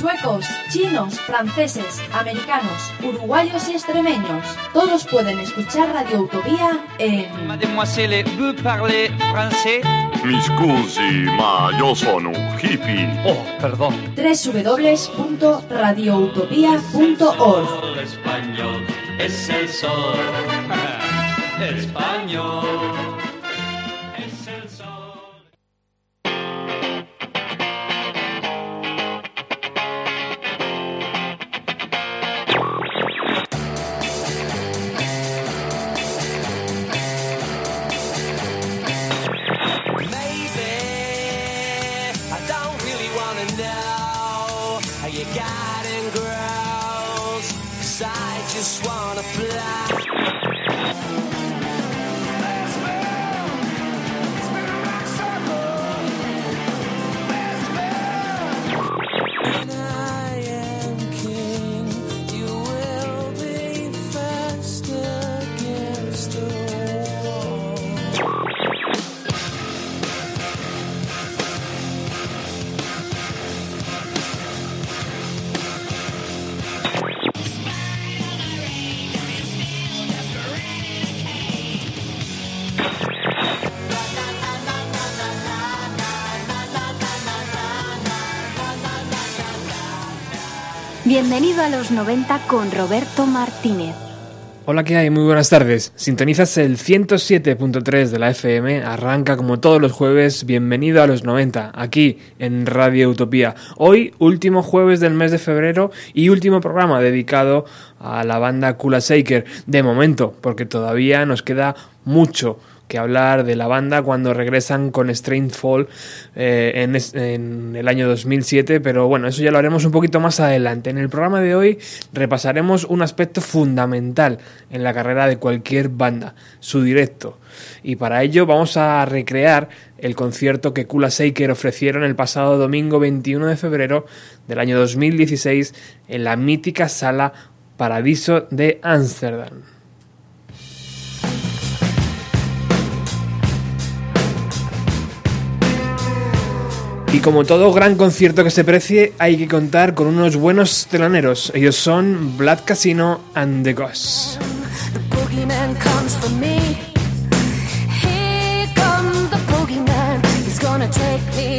suecos, chinos, franceses, americanos, uruguayos y extremeños. Todos pueden escuchar Radio Utopía en... Mademoiselle, vous parlez français? Mi scusi, ma yo sono un hippie. Oh, perdón. www.radioutopía.org Español es el sol. Español Bienvenido a los 90 con Roberto Martínez. Hola, ¿qué hay? Muy buenas tardes. Sintonizas el 107.3 de la FM, arranca como todos los jueves, bienvenido a los 90, aquí en Radio Utopía. Hoy, último jueves del mes de febrero y último programa dedicado a la banda Kula Shaker, de momento, porque todavía nos queda mucho que hablar de la banda cuando regresan con Strange Fall eh, en, es- en el año 2007, pero bueno, eso ya lo haremos un poquito más adelante. En el programa de hoy repasaremos un aspecto fundamental en la carrera de cualquier banda, su directo. Y para ello vamos a recrear el concierto que Kula Shaker ofrecieron el pasado domingo 21 de febrero del año 2016 en la mítica sala Paradiso de Ámsterdam. Y como todo gran concierto que se precie, hay que contar con unos buenos teloneros. Ellos son Blood Casino and the Ghosts. The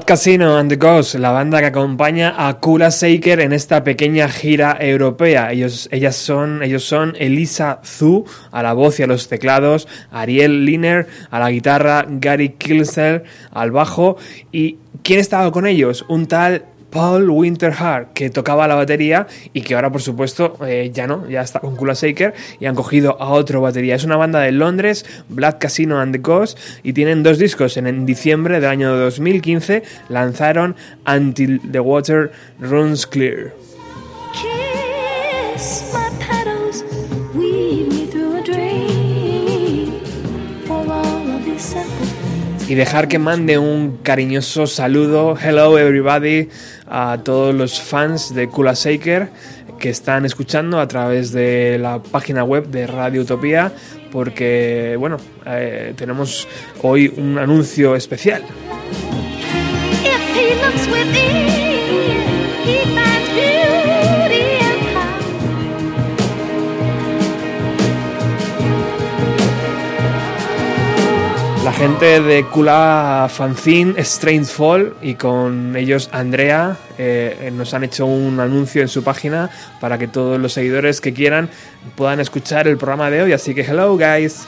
Casino and the Ghost, la banda que acompaña a Kula Shaker en esta pequeña gira europea. Ellos, ellas son, ellos son Elisa Zhu a la voz y a los teclados, Ariel Liner a la guitarra, Gary Kilser al bajo y ¿quién estaba con ellos? Un tal Paul Winterhart, que tocaba la batería y que ahora, por supuesto, eh, ya no, ya está con Kula Shaker y han cogido a otro batería. Es una banda de Londres, Black Casino and the Ghost, y tienen dos discos. En, en diciembre del año 2015 lanzaron Until the Water Runs Clear. Kiss my petals, weave me through a dream. For all of these seconds. y dejar que mande un cariñoso saludo, hello everybody, a todos los fans de Kula Shaker que están escuchando a través de la página web de Radio Utopía, porque, bueno, eh, tenemos hoy un anuncio especial. La gente de Kula Fanzine, Strange Fall, y con ellos Andrea, eh, nos han hecho un anuncio en su página para que todos los seguidores que quieran puedan escuchar el programa de hoy. Así que, hello, guys.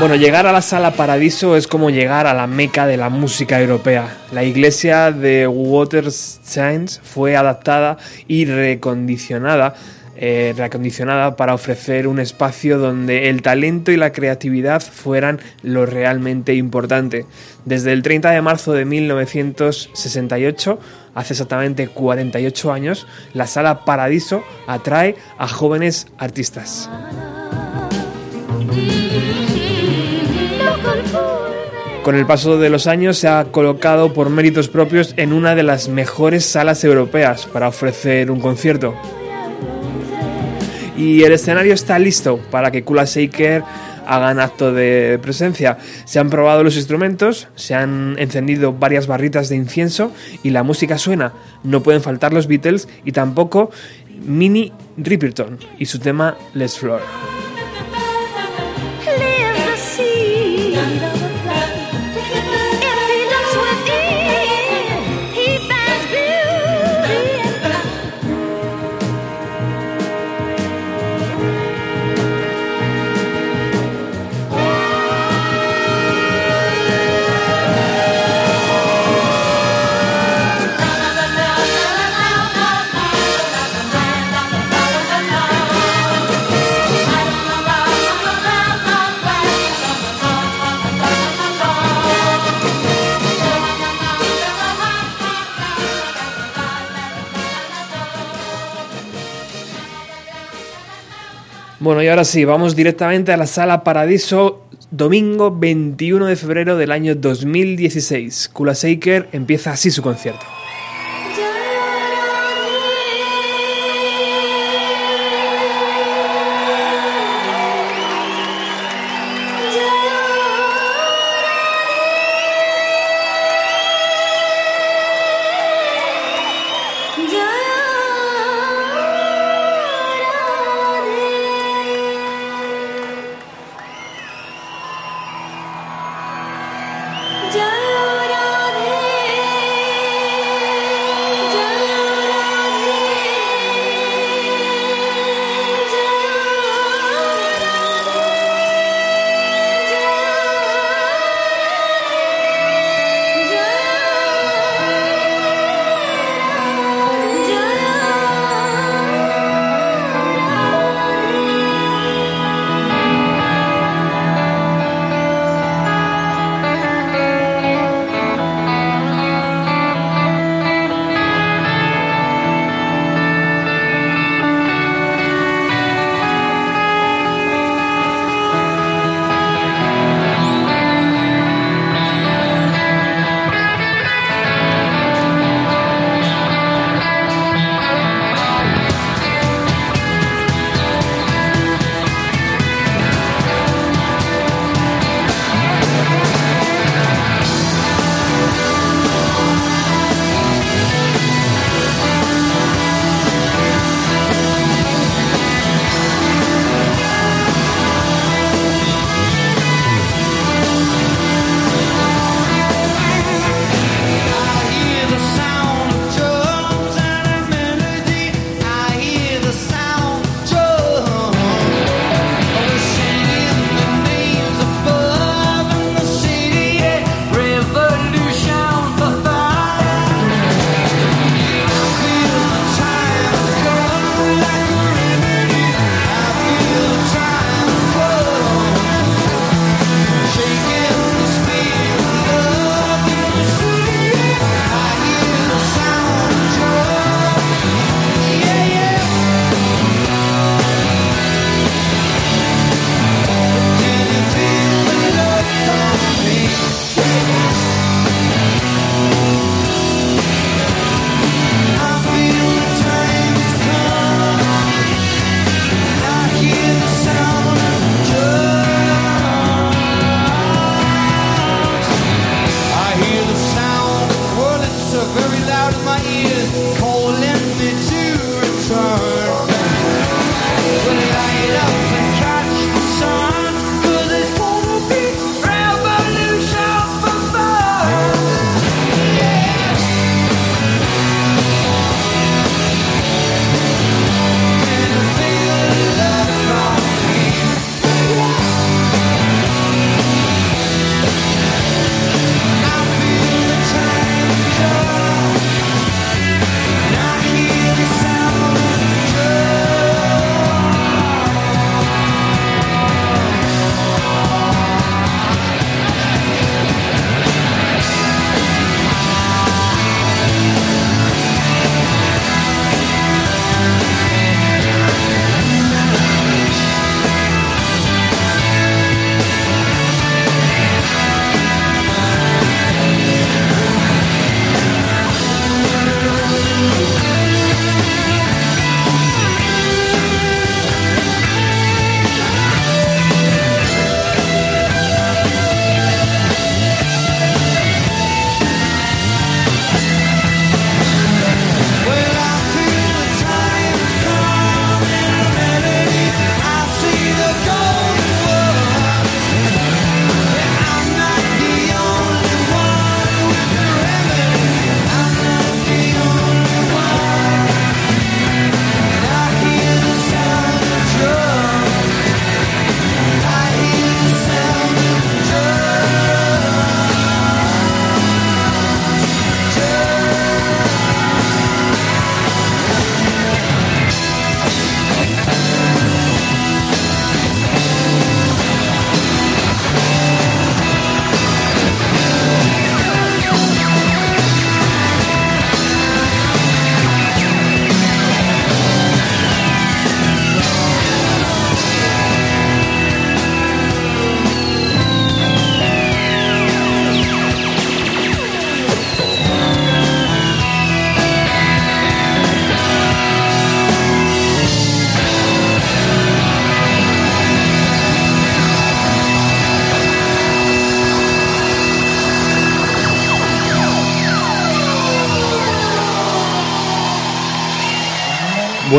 Bueno, llegar a la sala Paradiso es como llegar a la meca de la música europea. La iglesia de Waterschains fue adaptada y recondicionada, eh, reacondicionada para ofrecer un espacio donde el talento y la creatividad fueran lo realmente importante. Desde el 30 de marzo de 1968, hace exactamente 48 años, la sala Paradiso atrae a jóvenes artistas. Con el paso de los años se ha colocado por méritos propios en una de las mejores salas europeas para ofrecer un concierto. Y el escenario está listo para que Kula Shaker hagan acto de presencia. Se han probado los instrumentos, se han encendido varias barritas de incienso y la música suena. No pueden faltar los Beatles y tampoco Minnie Riperton y su tema Les Floor. Bueno, y ahora sí, vamos directamente a la sala Paradiso, domingo 21 de febrero del año 2016. Kula Shaker empieza así su concierto.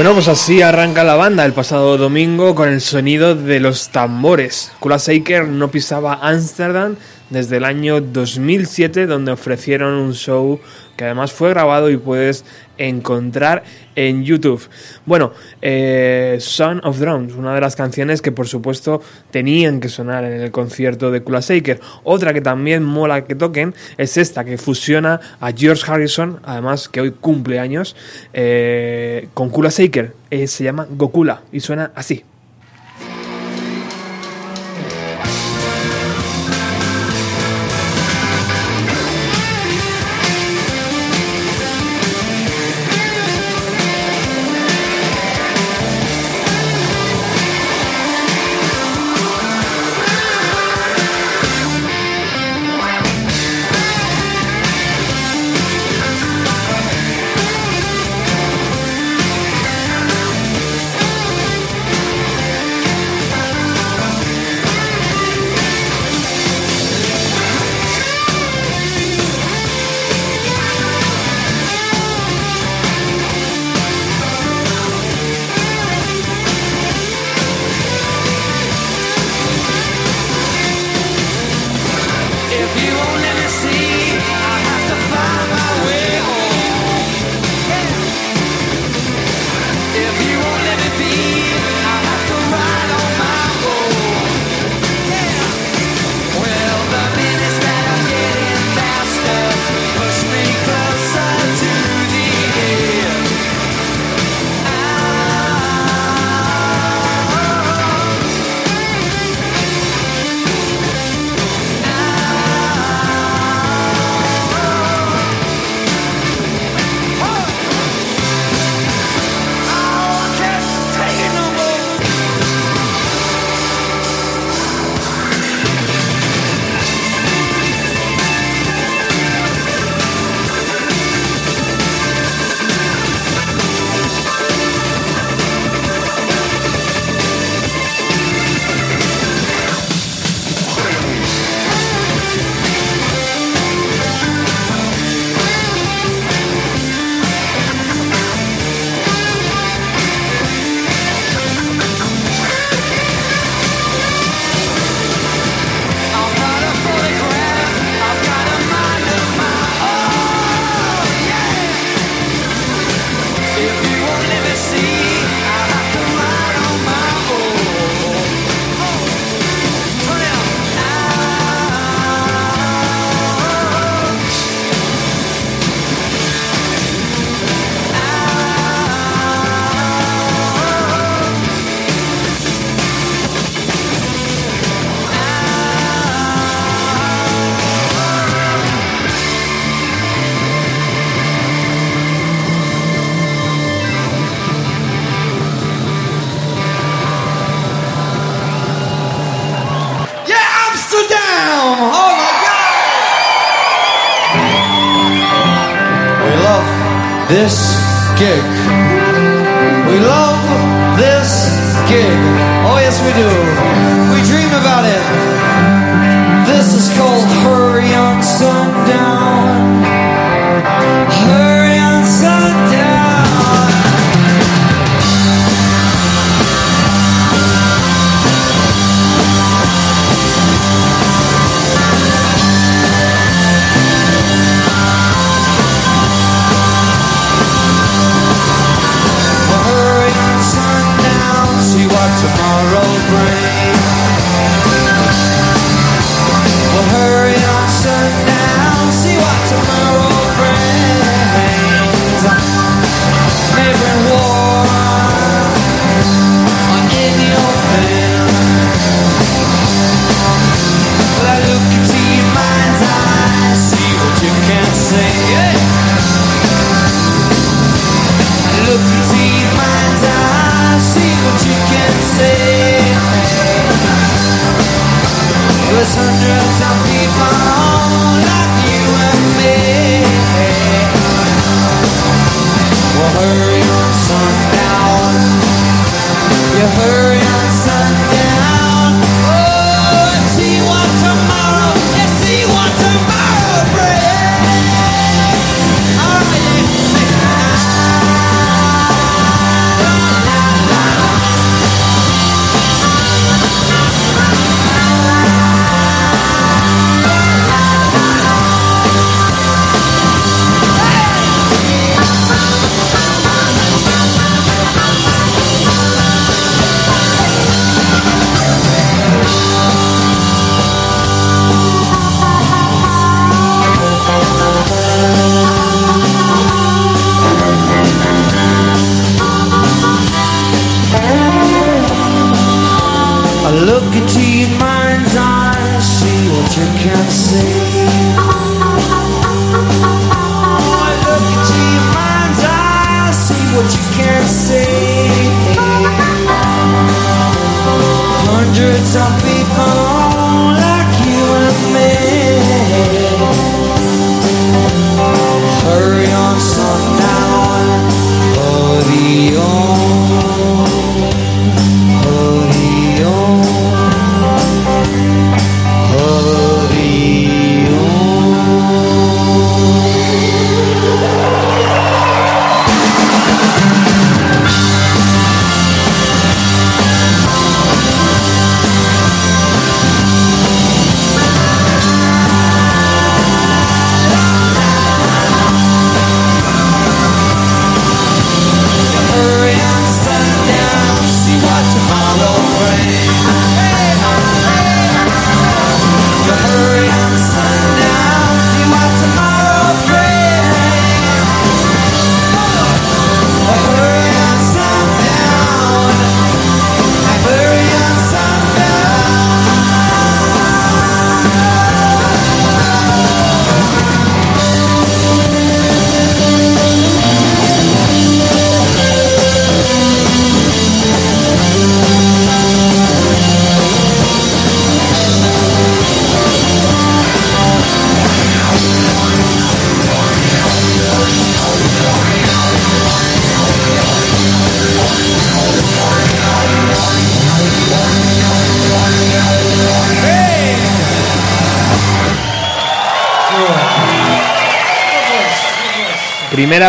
Bueno, pues así arranca la banda el pasado domingo con el sonido de los tambores. Kula Shaker no pisaba Ámsterdam desde el año 2007, donde ofrecieron un show que además fue grabado y puedes encontrar en YouTube. Bueno, eh, Son of Drums, una de las canciones que por supuesto tenían que sonar en el concierto de Kula Shaker. Otra que también mola que toquen es esta que fusiona a George Harrison, además que hoy cumple años, eh, con Kula Shaker. Eh, se llama Gokula y suena así. this gig. We love this gig. Oh, yes, we do. We dream about it. This is called Hurry On Son.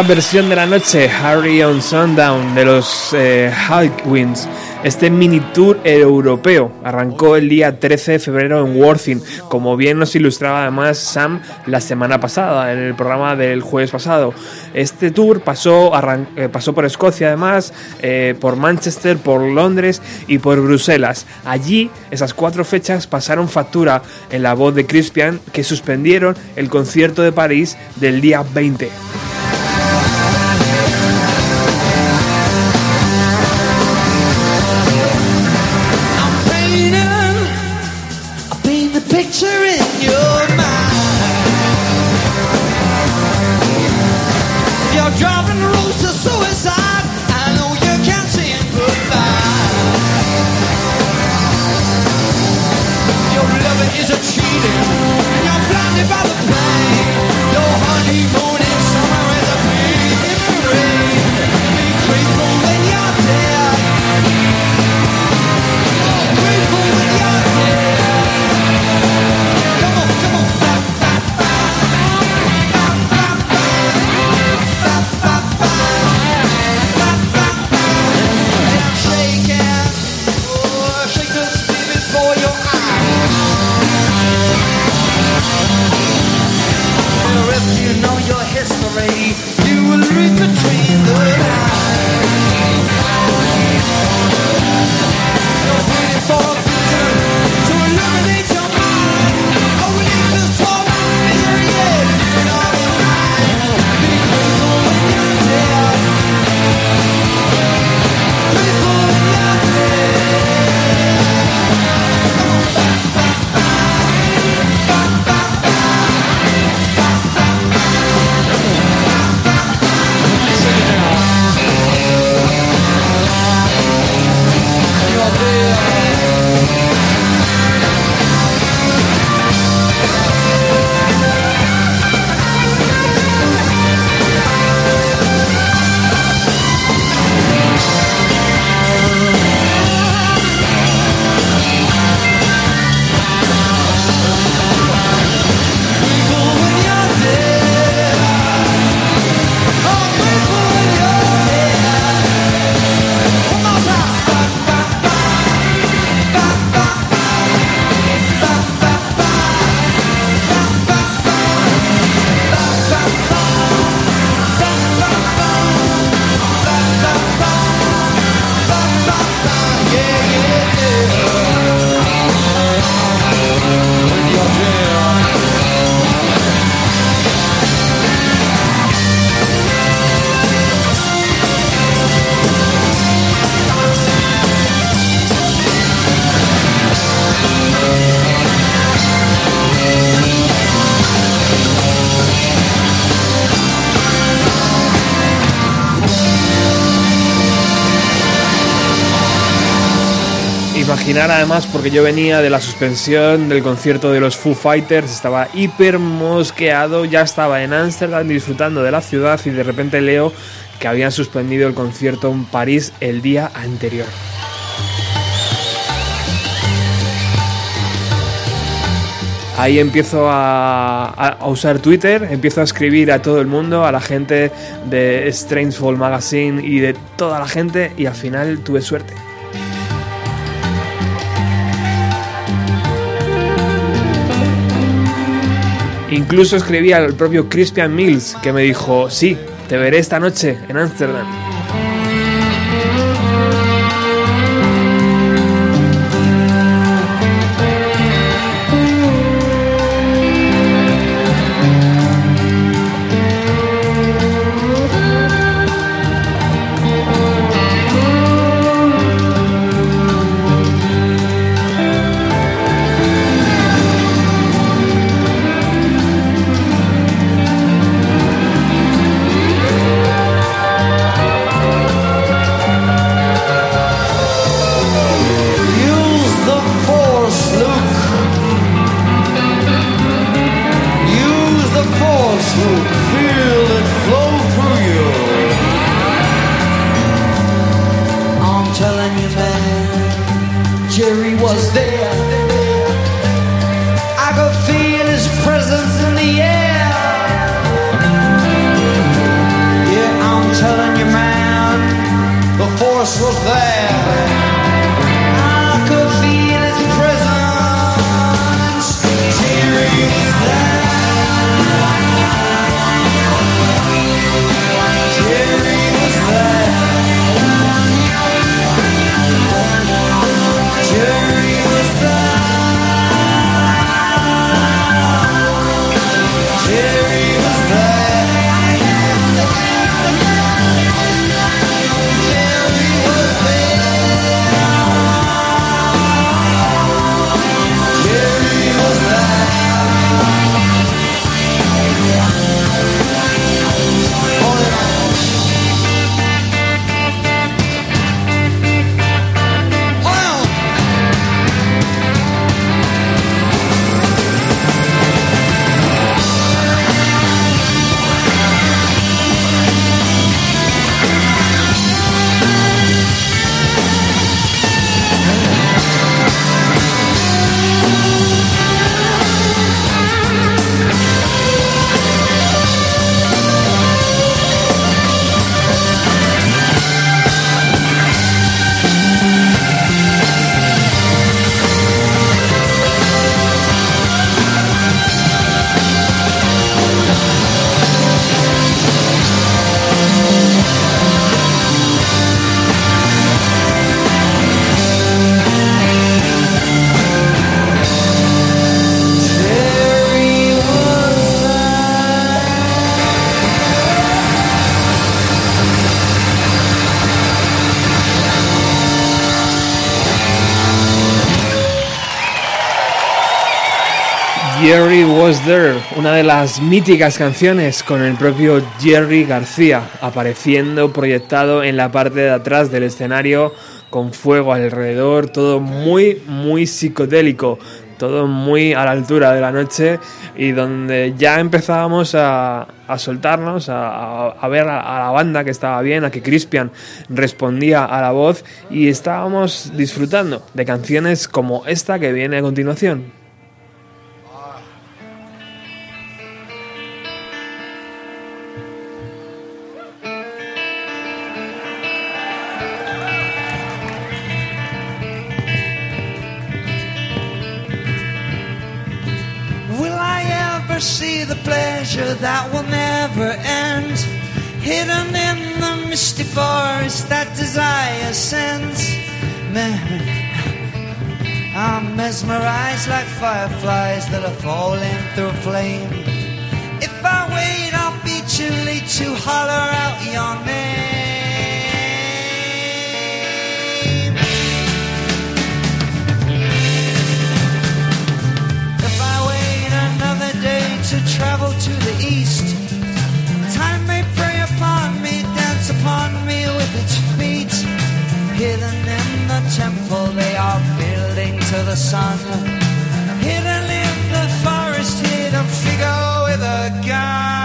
versión de la noche, Harry on Sundown, de los eh, Este mini tour europeo arrancó el día 13 de febrero en Worthing, como bien nos ilustraba además Sam la semana pasada, en el programa del jueves pasado. Este tour pasó, eh, pasó por Escocia además, eh, por Manchester, por Londres y por Bruselas. Allí esas cuatro fechas pasaron factura en la voz de Crispian que suspendieron el concierto de París del día 20. Además, porque yo venía de la suspensión del concierto de los Foo Fighters, estaba hiper mosqueado, ya estaba en Ámsterdam disfrutando de la ciudad y de repente leo que habían suspendido el concierto en París el día anterior. Ahí empiezo a usar Twitter, empiezo a escribir a todo el mundo, a la gente de Strangeful Magazine y de toda la gente y al final tuve suerte. Incluso escribí al propio Crispian Mills que me dijo, sí, te veré esta noche en Ámsterdam. Was There, una de las míticas canciones con el propio Jerry García, apareciendo proyectado en la parte de atrás del escenario con fuego alrededor, todo muy, muy psicodélico, todo muy a la altura de la noche y donde ya empezábamos a, a soltarnos, a, a- ver a, a la banda que estaba bien, a que Crispian respondía a la voz y estábamos disfrutando de canciones como esta que viene a continuación. The pleasure that will never end? Hidden in the misty forest that desire sends. Man, I'm mesmerized like fireflies that are falling through flame. If I wait, I'll be too late to holler out your name. To travel to the east, time may prey upon me, dance upon me with its feet. Hidden in the temple they are building to the sun. Hidden in the forest, hidden figure with a gun.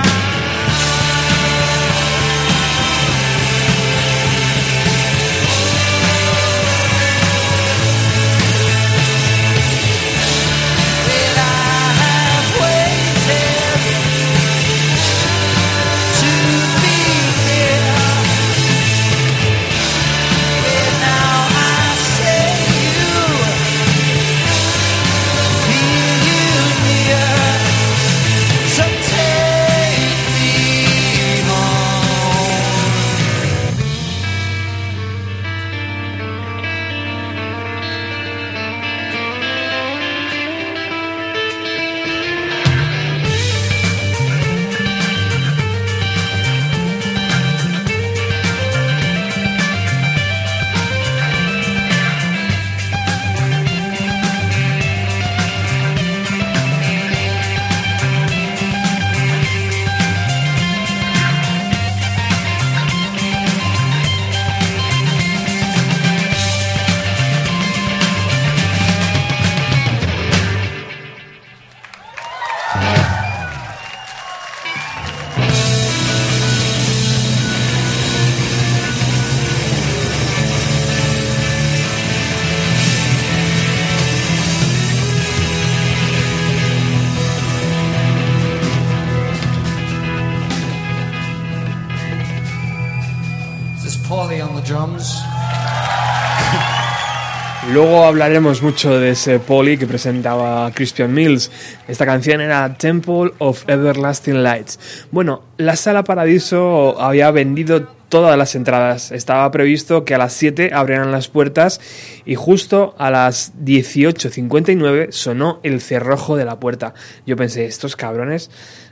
Hablaremos mucho de ese poli que presentaba Crispian Mills. Esta canción era Temple of Everlasting Lights. Bueno, la sala Paradiso había vendido todas las entradas. Estaba previsto que a las 7 abrieran las puertas y justo a las 18.59 sonó el cerrojo de la puerta. Yo pensé, estos cabrones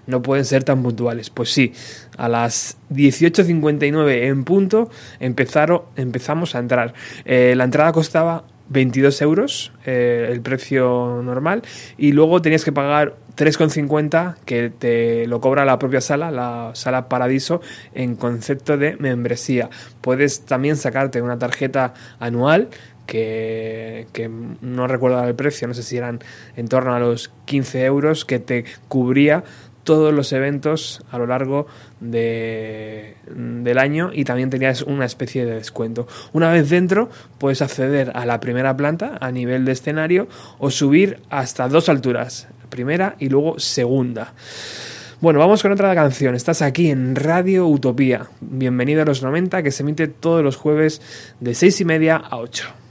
no pueden ser tan puntuales. Pues sí, a las 18.59 en punto empezaron, empezamos a entrar. Eh, la entrada costaba 22 euros, eh, el precio normal, y luego tenías que pagar 3,50 que te lo cobra la propia sala, la sala Paradiso, en concepto de membresía. Puedes también sacarte una tarjeta anual que, que no recuerdo el precio, no sé si eran en torno a los 15 euros, que te cubría todos los eventos a lo largo de, del año y también tenías una especie de descuento. Una vez dentro puedes acceder a la primera planta a nivel de escenario o subir hasta dos alturas, primera y luego segunda. Bueno, vamos con otra canción. Estás aquí en Radio Utopía. Bienvenido a los 90 que se emite todos los jueves de 6 y media a 8.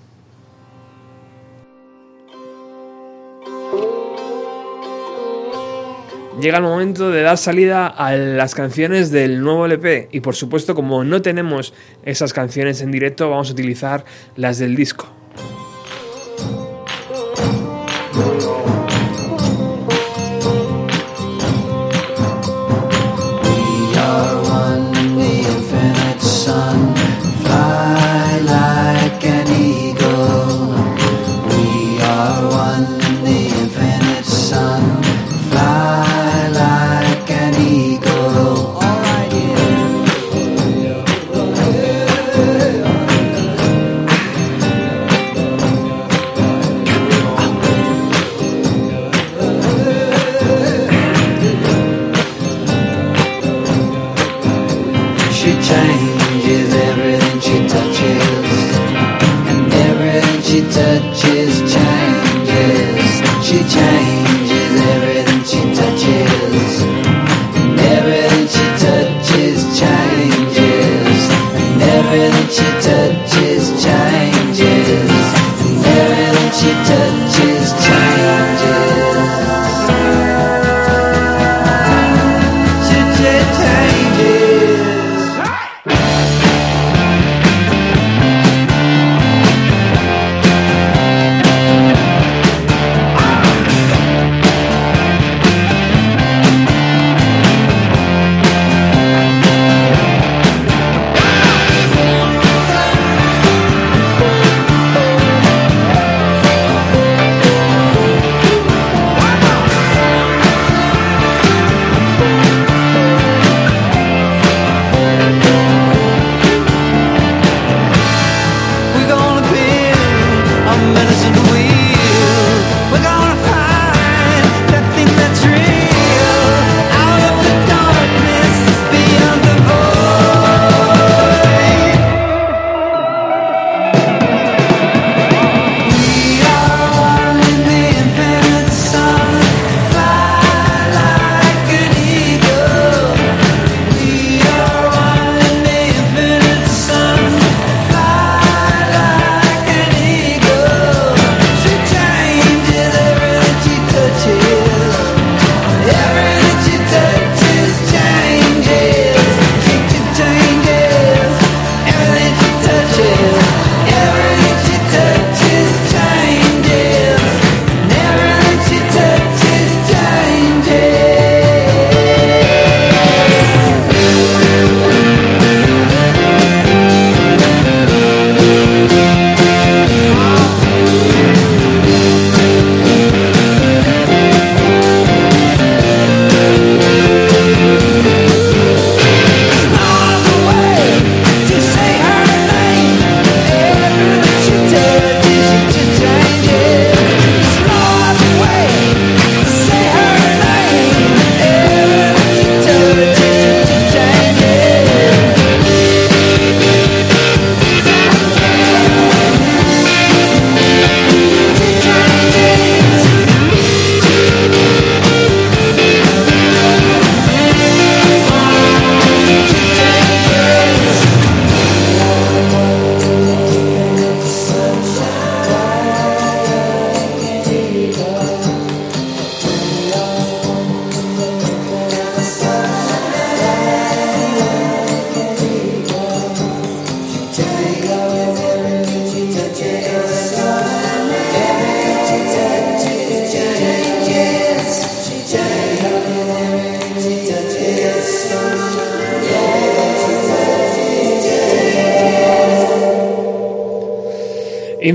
Llega el momento de dar salida a las canciones del nuevo LP y por supuesto como no tenemos esas canciones en directo vamos a utilizar las del disco.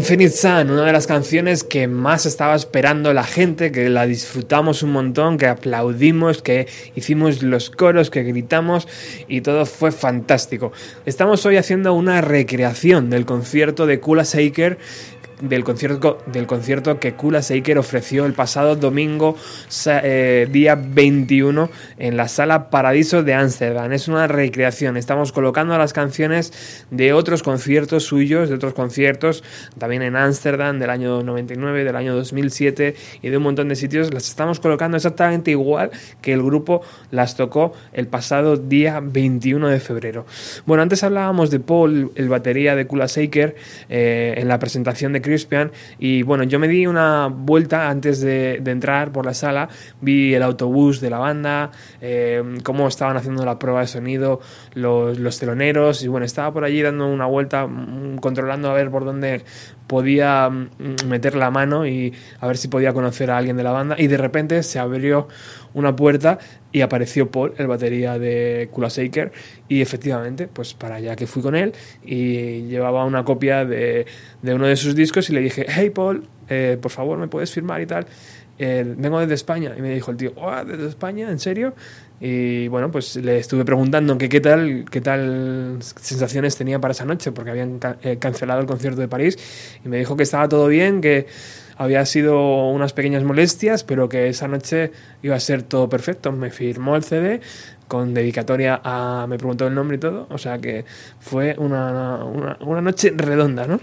Infinite Sun, una de las canciones que más estaba esperando la gente, que la disfrutamos un montón, que aplaudimos, que hicimos los coros, que gritamos y todo fue fantástico. Estamos hoy haciendo una recreación del concierto de Kula Shaker del concierto, del concierto que Kula Shaker ofreció el pasado domingo, eh, día 21, en la sala Paradiso de Ámsterdam. Es una recreación. Estamos colocando las canciones de otros conciertos suyos, de otros conciertos, también en Ámsterdam del año 99, del año 2007 y de un montón de sitios. Las estamos colocando exactamente igual que el grupo las tocó el pasado día 21 de febrero. Bueno, antes hablábamos de Paul, el batería de Kula Shaker, eh, en la presentación de Crispian. Y bueno, yo me di una vuelta antes de, entrar por la sala, vi el autobús de la banda, eh, cómo estaban haciendo la prueba de sonido los, los teloneros. Y bueno, estaba por allí dando una vuelta, mm, controlando a ver por dónde podía mm, meter la mano y a ver si podía conocer a alguien de la banda. Y de repente se abrió una puerta y apareció Paul, el batería de Kula Shaker, y efectivamente, pues para allá que fui con él y llevaba una copia de, de uno de sus discos y le dije, hey Paul, eh, por favor, ¿me puedes firmar y tal? Vengo desde España. Y me dijo el tío, "Oh, ¿desde España? ¿En serio? Y bueno, pues le estuve preguntando qué, qué tal qué tal sensaciones tenía para esa noche, porque habían eh, cancelado el concierto de París, y me dijo que estaba todo bien, que había sido unas pequeñas molestias, pero que esa noche iba a ser todo perfecto. Me firmó el CD con dedicatoria a... me preguntó el nombre y todo, o sea que fue una, una, una noche redonda, ¿no?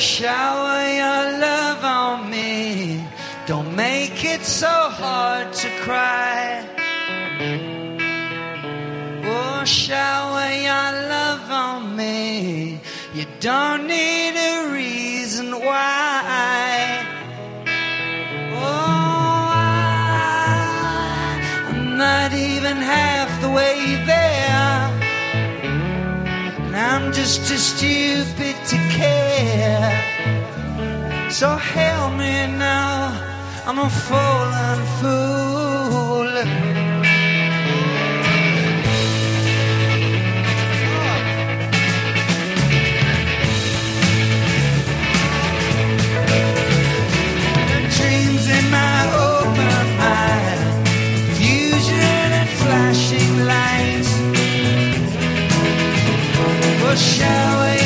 Shower your love on me. Don't make it so hard to cry. Oh, shower your love on me. You don't need a reason why. Oh, I'm not even half the way there. I'm just too stupid to care. So help me now. I'm a fallen fool. Shower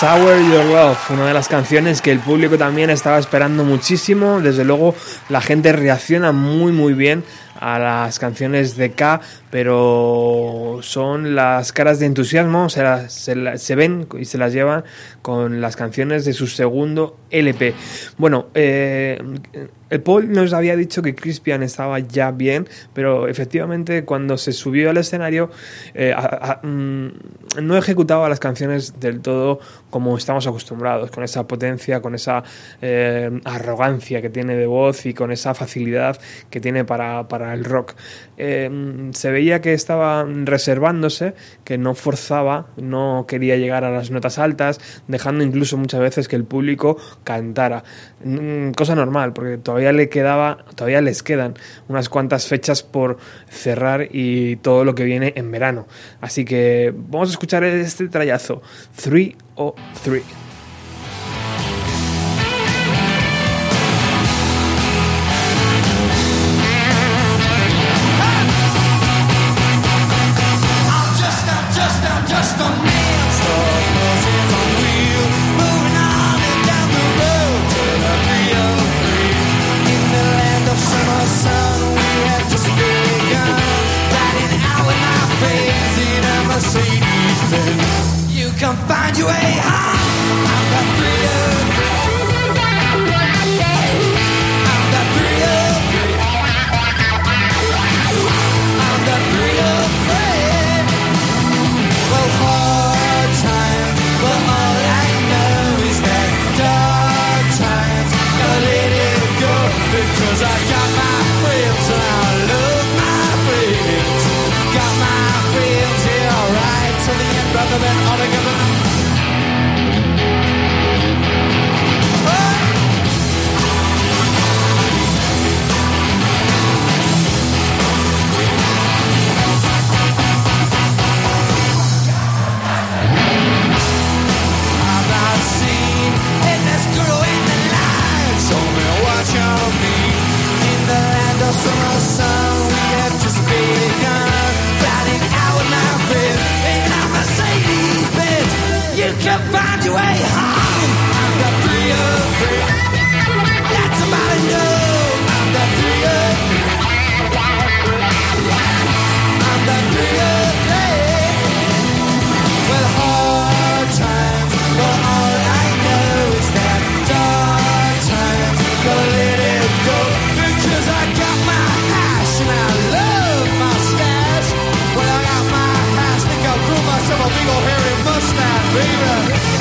Sour Your Love, una de las canciones que el público también estaba esperando muchísimo. Desde luego, la gente reacciona muy, muy bien a las canciones de K, pero son las caras de entusiasmo, se, la- se ven y se las llevan con las canciones de su segundo LP. Bueno, eh, el Paul nos había dicho que Crispian estaba ya bien, pero efectivamente cuando se subió al escenario eh, mm, no ejecutaba las canciones del todo como estamos acostumbrados, con esa potencia, con esa eh, arrogancia que tiene de voz y con esa facilidad que tiene para, para el rock. Eh, se veía que estaba reservándose, que no forzaba, no quería llegar a las notas altas, dejando incluso muchas veces que el público cantara. Mm, Cosa normal, porque todavía le quedaba, todavía les quedan unas cuantas fechas por cerrar y todo lo que viene en verano. Así que vamos a escuchar este trayazo, 3 Mercedes Benz. You can find your way home. find your way home. I've got three of three. That's about enough. baby.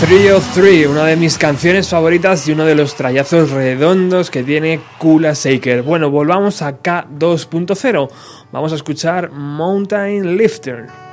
303, una de mis canciones favoritas y uno de los trayazos redondos que tiene Kula Shaker. Bueno, volvamos a K2.0. Vamos a escuchar Mountain Lifter.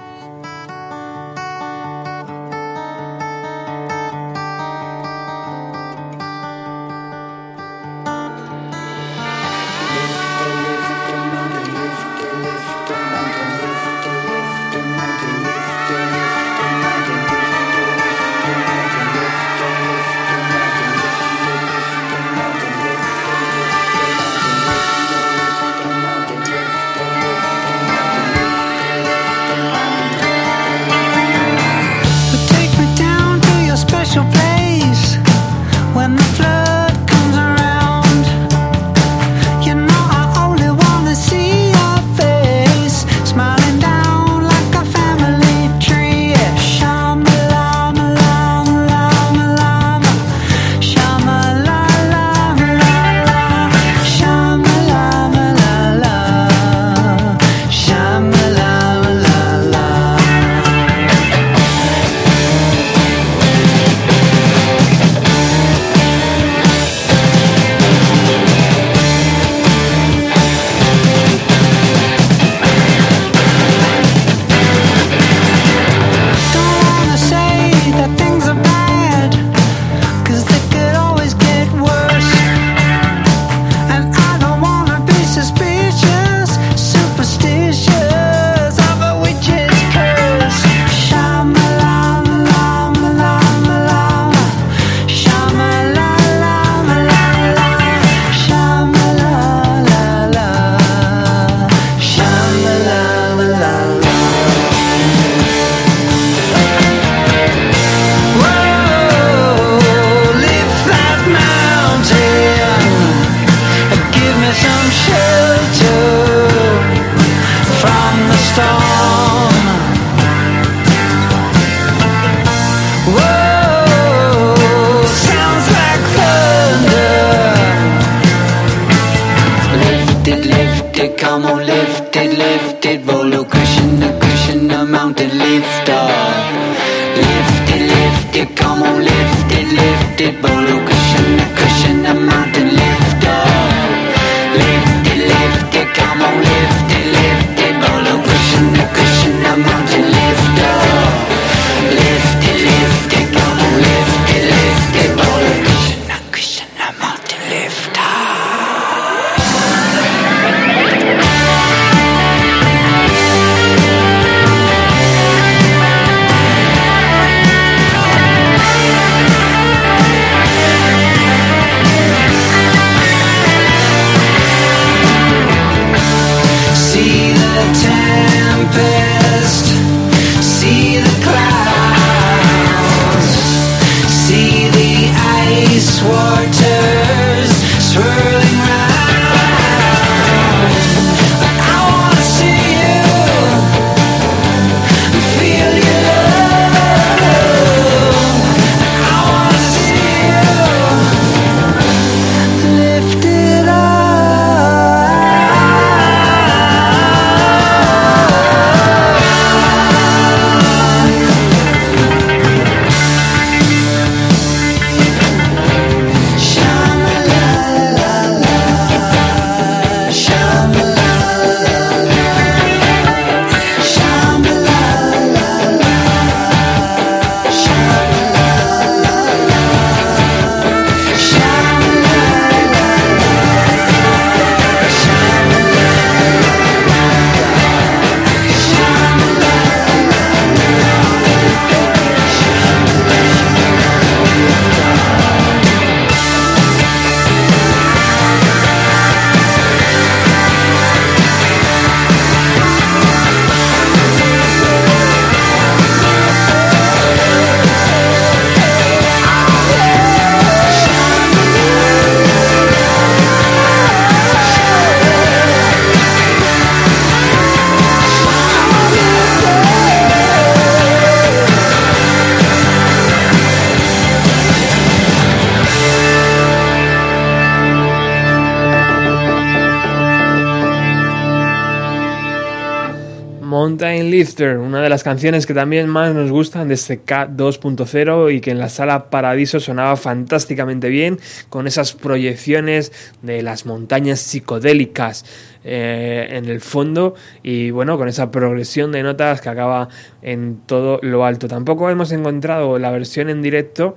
Una de las canciones que también más nos gustan de este Cat 2.0 y que en la sala Paradiso sonaba fantásticamente bien con esas proyecciones de las montañas psicodélicas eh, en el fondo y bueno, con esa progresión de notas que acaba en todo lo alto. Tampoco hemos encontrado la versión en directo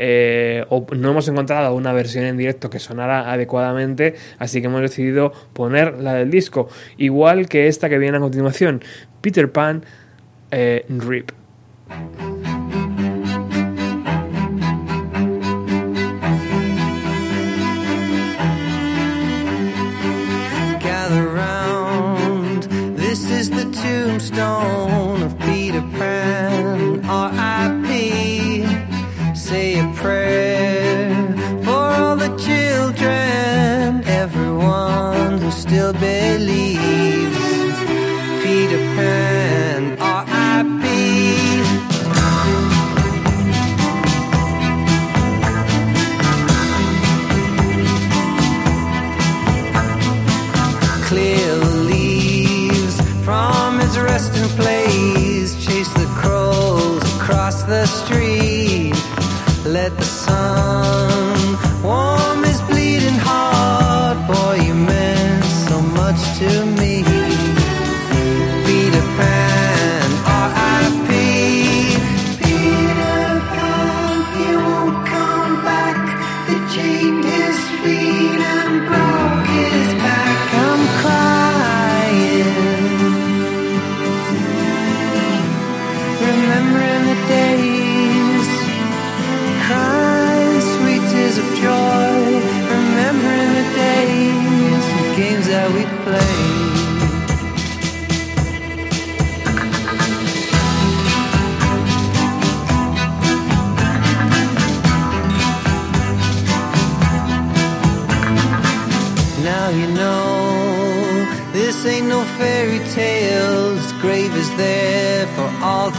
eh, o no hemos encontrado una versión en directo que sonara adecuadamente, así que hemos decidido poner la del disco, igual que esta que viene a continuación, Peter Pan eh, Rip. The street. Let the sun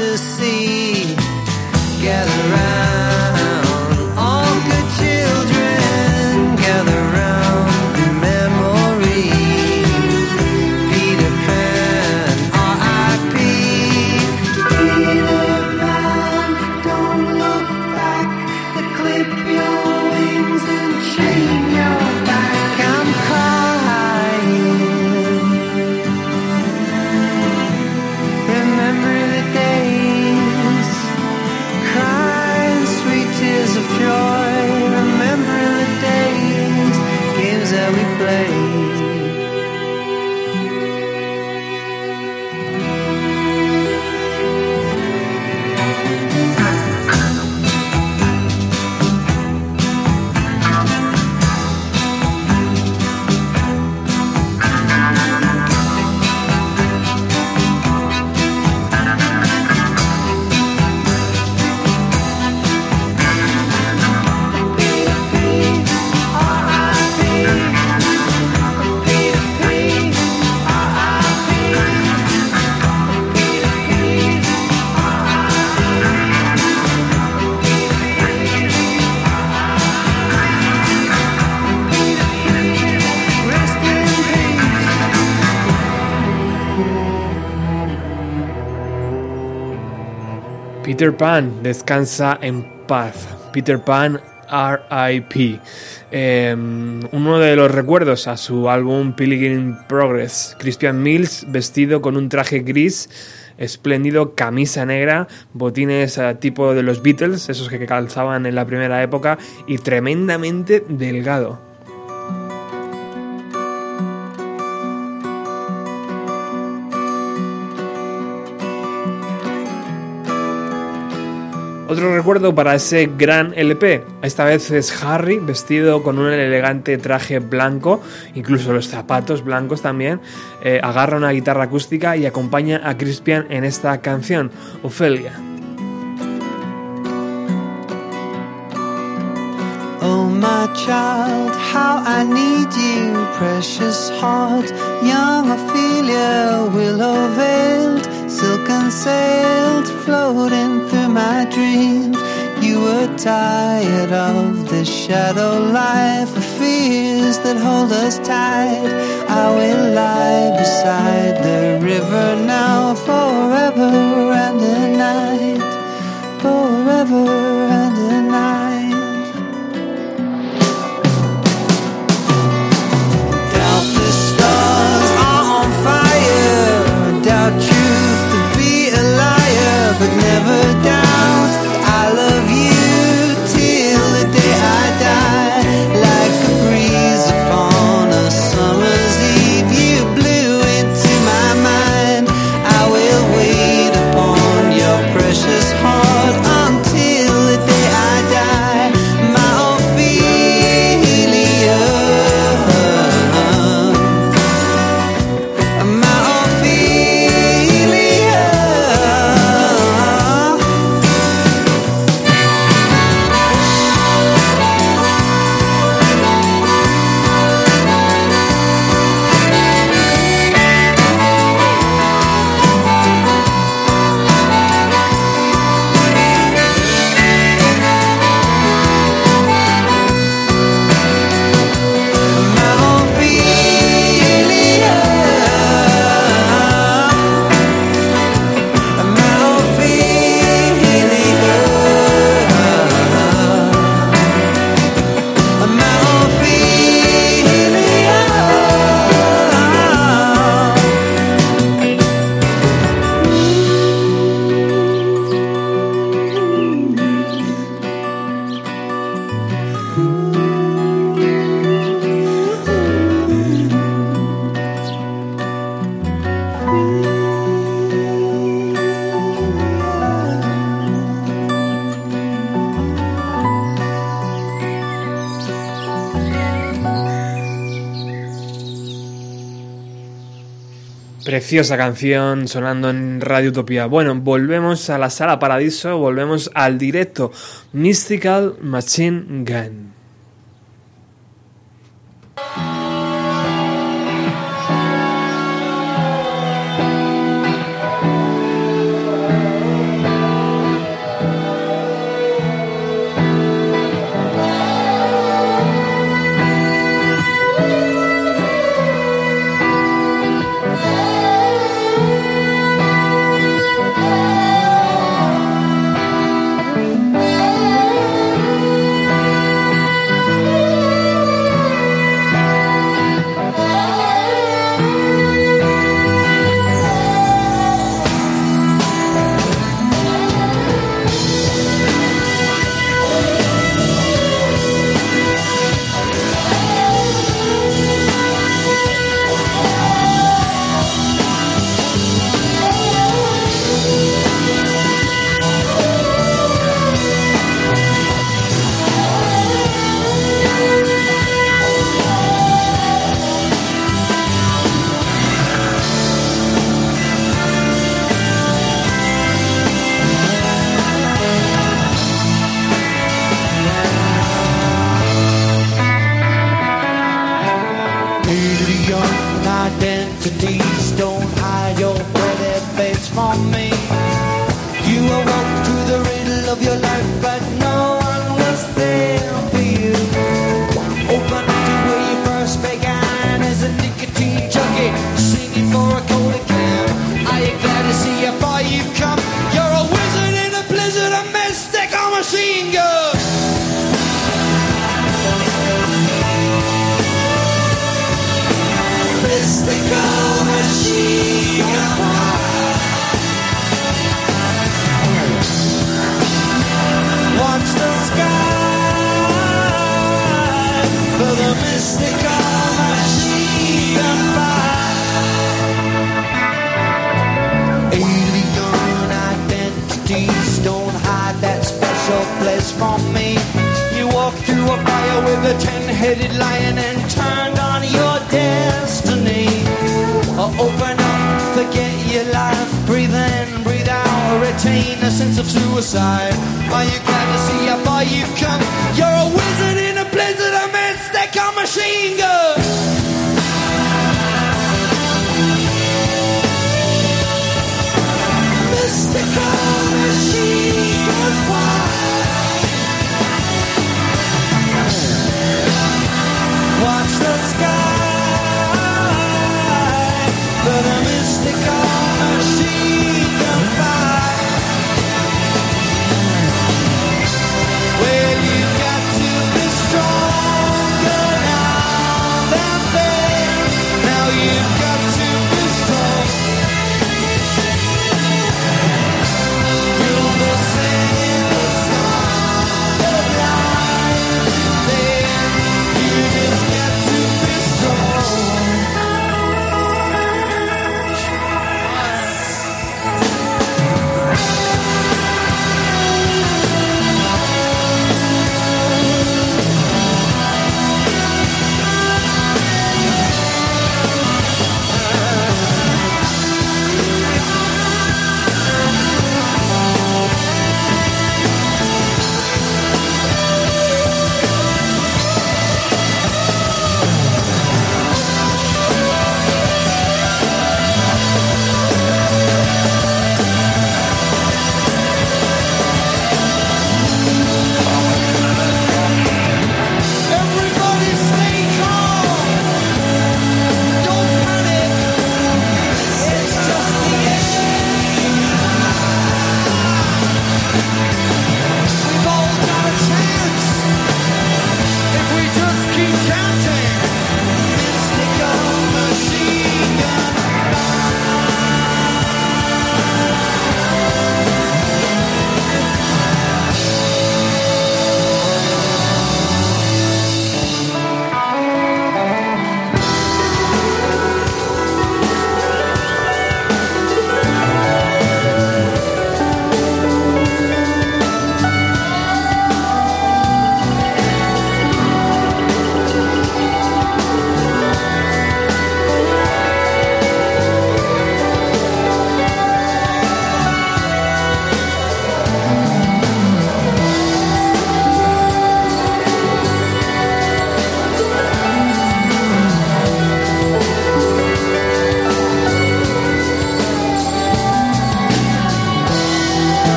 to see. Gather round, Peter Pan, descansa en paz. Peter Pan RIP. Eh, uno de los recuerdos a su álbum Pilgrim Progress. Christian Mills vestido con un traje gris, espléndido, camisa negra, botines eh, tipo de los Beatles, esos que calzaban en la primera época, y tremendamente delgado. Otro recuerdo para ese gran LP. Esta vez es Harry vestido con un elegante traje blanco, incluso los zapatos blancos también. eh, agarra una guitarra acústica y acompaña a Crispian en esta canción, Ophelia. Oh, my child, how I need you, precious heart. Young Ophelia, willow veiled, Silken unsailed, floating through my dreams. You were tired of the shadow life, of fears that hold us tight. I will lie beside the river now, forever and a night, forever. Preciosa canción sonando en Radio Utopía. Bueno, volvemos a la sala Paradiso, volvemos al directo Mystical Machine Gun.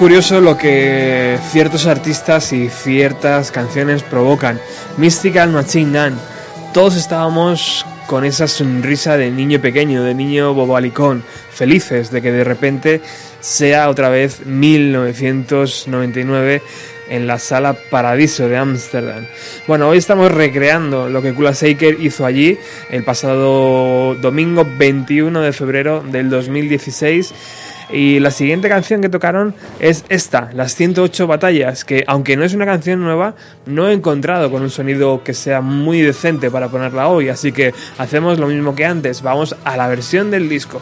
Curioso lo que ciertos artistas y ciertas canciones provocan. Mystical Machine Gun. Todos estábamos con esa sonrisa de niño pequeño, de niño bobalicón, felices de que de repente sea otra vez 1999 en la sala Paradiso de Ámsterdam. Bueno, hoy estamos recreando lo que Kula Shaker hizo allí el pasado domingo 21 de febrero del 2016. Y la siguiente canción que tocaron es esta, Las 108 Batallas, que aunque no es una canción nueva, no he encontrado con un sonido que sea muy decente para ponerla hoy, así que hacemos lo mismo que antes, vamos a la versión del disco.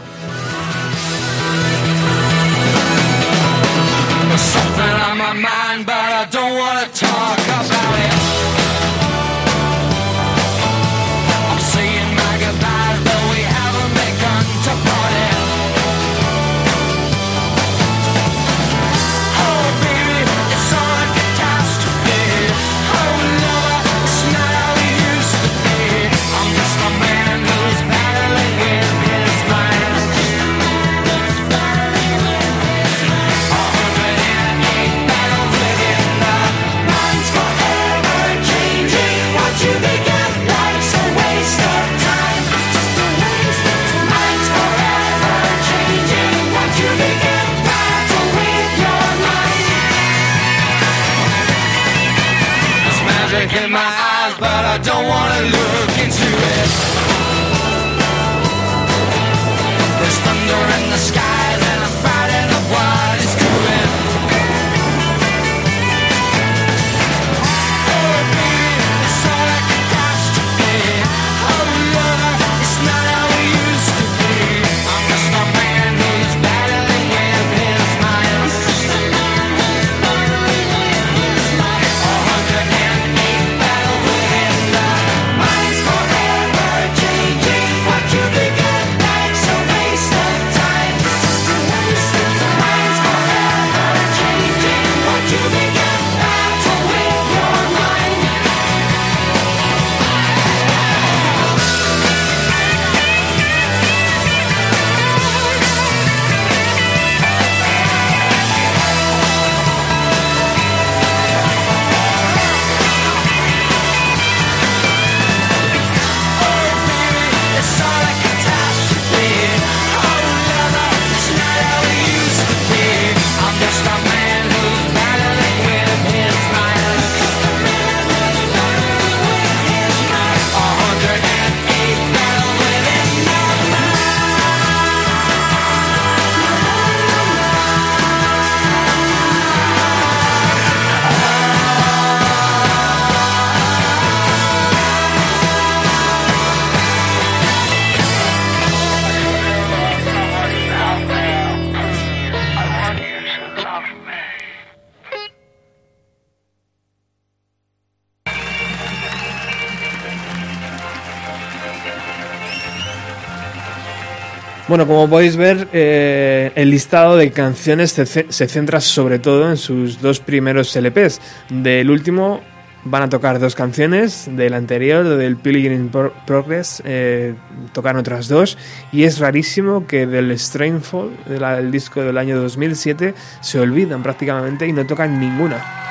Bueno, como podéis ver, eh, el listado de canciones se, ce- se centra sobre todo en sus dos primeros LPs. Del último van a tocar dos canciones, del anterior, del Pilgrim Pro- Progress, eh, tocan otras dos. Y es rarísimo que del Strainfall, del el disco del año 2007, se olvidan prácticamente y no tocan ninguna.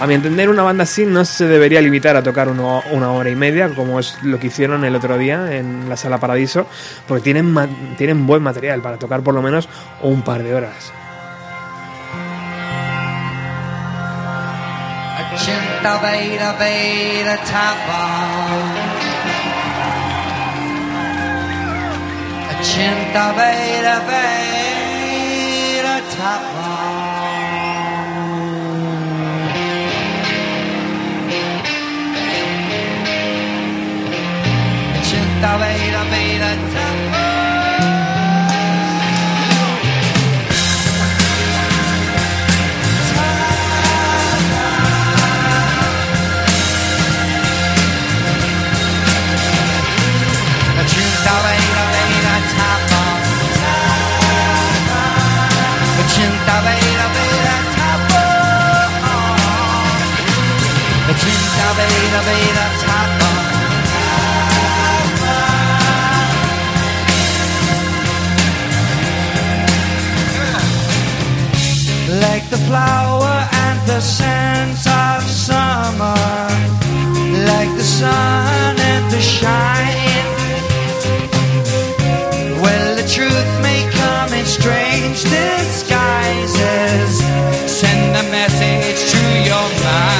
A mi entender, una banda así no se debería limitar a tocar una hora y media, como es lo que hicieron el otro día en la Sala Paradiso, porque tienen, tienen buen material para tocar por lo menos un par de horas. Chinta beta beta tapa. Chinta beta beta tapa. Chinta beta beta tapa. Chinta beta beta tapa. Chinta like the flower and the scent of summer, like the sun and the shine. Well, the truth may come in strange disguises. Send a message to your mind.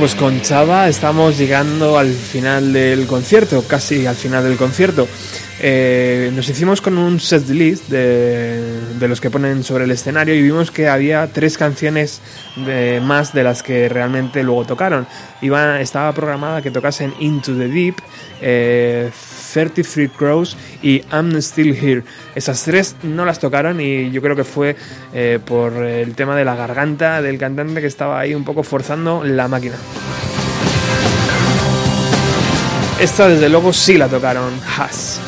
Pues con Chava estamos llegando al final del concierto, casi al final del concierto. Eh, nos hicimos con un set list de, los que ponen sobre el escenario y vimos que había tres canciones más de las que realmente luego tocaron. Iba, estaba programada que tocasen Into the Deep, eh, 33 Crows y I'm Still Here. Esas tres no las tocaron y yo creo que fue eh, por el tema de la garganta del cantante que estaba ahí un poco forzando la máquina. Esta desde luego sí la tocaron, Has.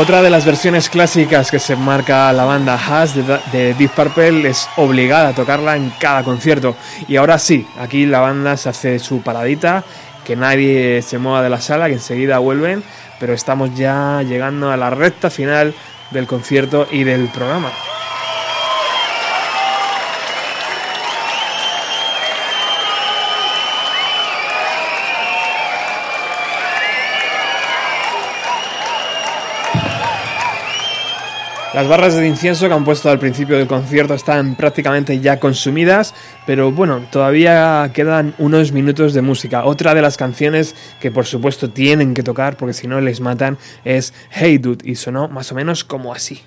Otra de las versiones clásicas que se marca la banda Has de, de Deep Purple es obligada a tocarla en cada concierto. Y ahora sí, aquí la banda se hace su paradita, que nadie se mueva de la sala, que enseguida vuelven, pero estamos ya llegando a la recta final del concierto y del programa. Las barras de incienso que han puesto al principio del concierto están prácticamente ya consumidas, pero bueno, todavía quedan unos minutos de música. Otra de las canciones que por supuesto tienen que tocar, porque si no les matan, es Hey Dude, y sonó más o menos como así.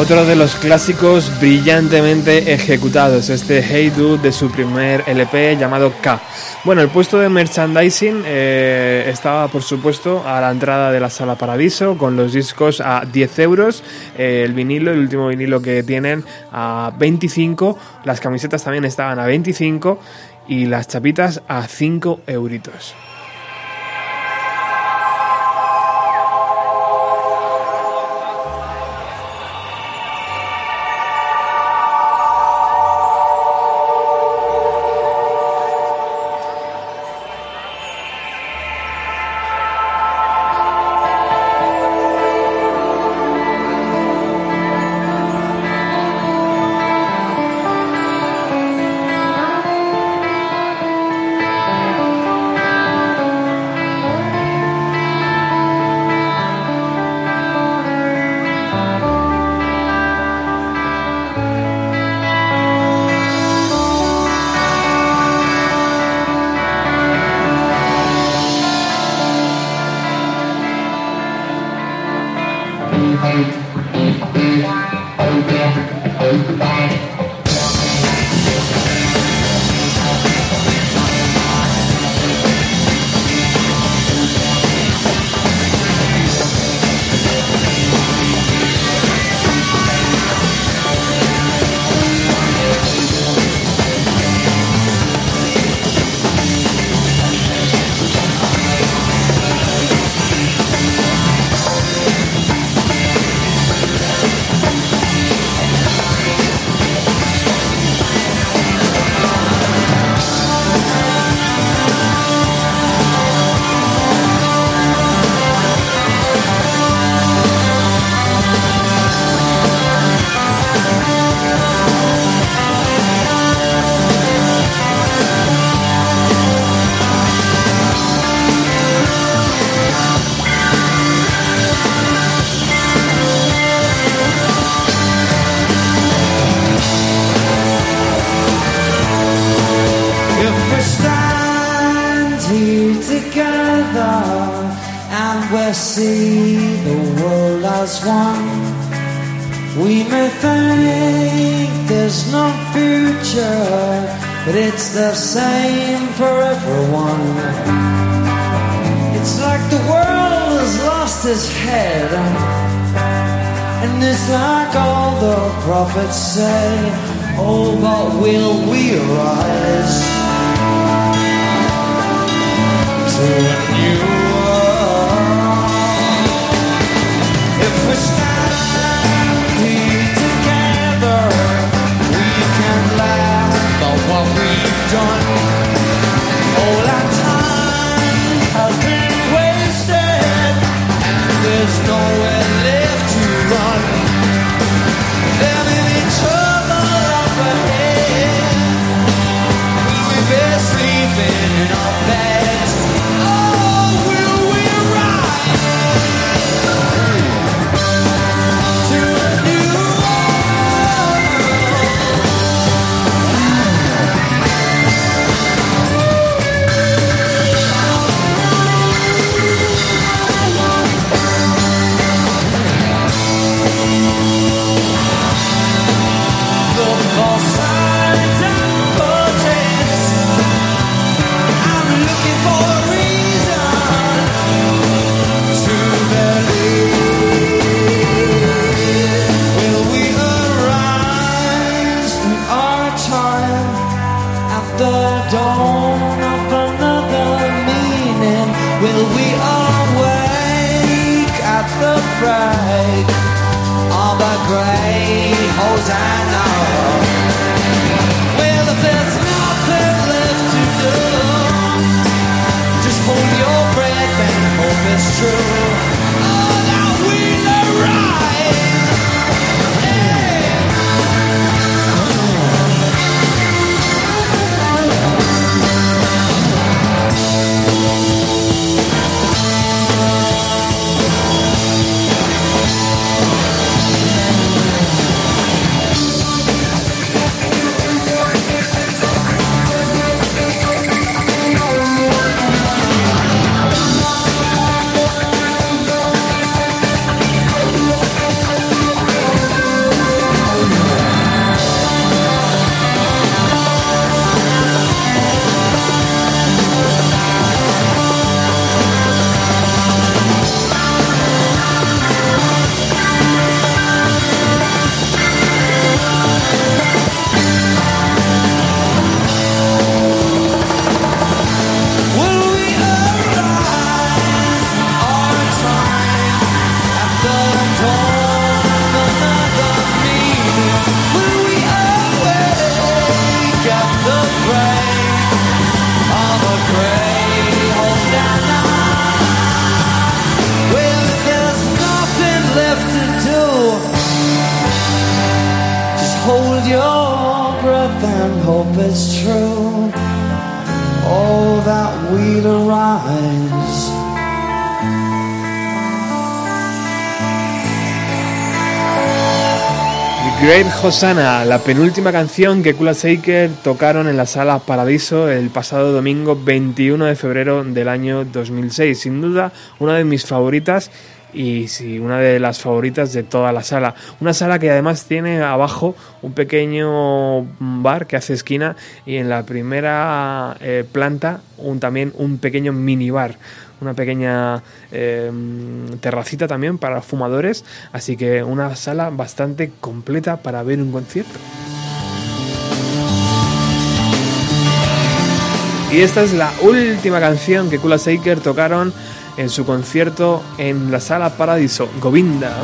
Otro de los clásicos brillantemente ejecutados, este Hey Dude de su primer LP llamado K. Bueno, el puesto de merchandising eh, estaba, por supuesto, a la entrada de la sala Paradiso, con los discos a 10 euros, eh, el vinilo, el último vinilo que tienen, a 25, las camisetas también estaban a 25 y las chapitas a 5 euritos. Future, but it's the same for everyone. It's like the world has lost its head, and it's like all the prophets say, oh, but will we rise? to a new true. Great Hosanna, la penúltima canción que Kula Shaker tocaron en la sala Paradiso el pasado domingo 21 de febrero del año 2006. Sin duda, una de mis favoritas y sí, una de las favoritas de toda la sala. Una sala que además tiene abajo un pequeño bar que hace esquina y en la primera eh, planta un, también un pequeño minibar. Una pequeña eh, terracita también para fumadores, así que una sala bastante completa para ver un concierto. Y esta es la última canción que Kula Shaker tocaron en su concierto en la sala Paradiso. Govinda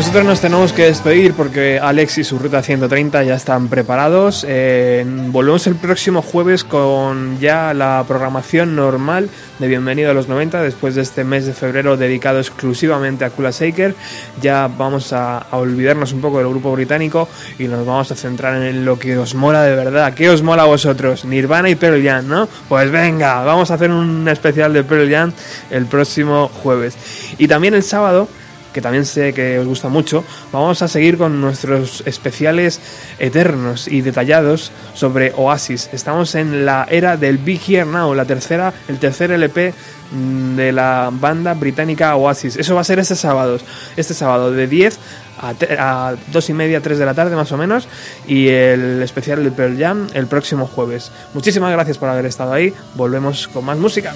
nosotros nos tenemos que despedir porque Alex y su ruta 130 ya están preparados. Eh, volvemos el próximo jueves con ya la programación normal de Bienvenido a los 90 después de este mes de febrero dedicado exclusivamente a Kula Shaker. Ya vamos a, olvidarnos un poco del grupo británico y nos vamos a centrar en lo que os mola de verdad. ¿Qué os mola a vosotros? Nirvana y Pearl Jam, ¿no? Pues venga, vamos a hacer un especial de Pearl Jam el próximo jueves. Y también el sábado que también sé que os gusta mucho, vamos a seguir con nuestros especiales eternos y detallados sobre Oasis. Estamos en la era del Big Here Now, la tercera, el tercer LP mm, de la banda británica Oasis. Eso va a ser este sábado, este sábado de 10 a, te- a dos y media, tres de la tarde más o menos, y el especial de Pearl Jam el próximo jueves. Muchísimas gracias por haber estado ahí. Volvemos con más música.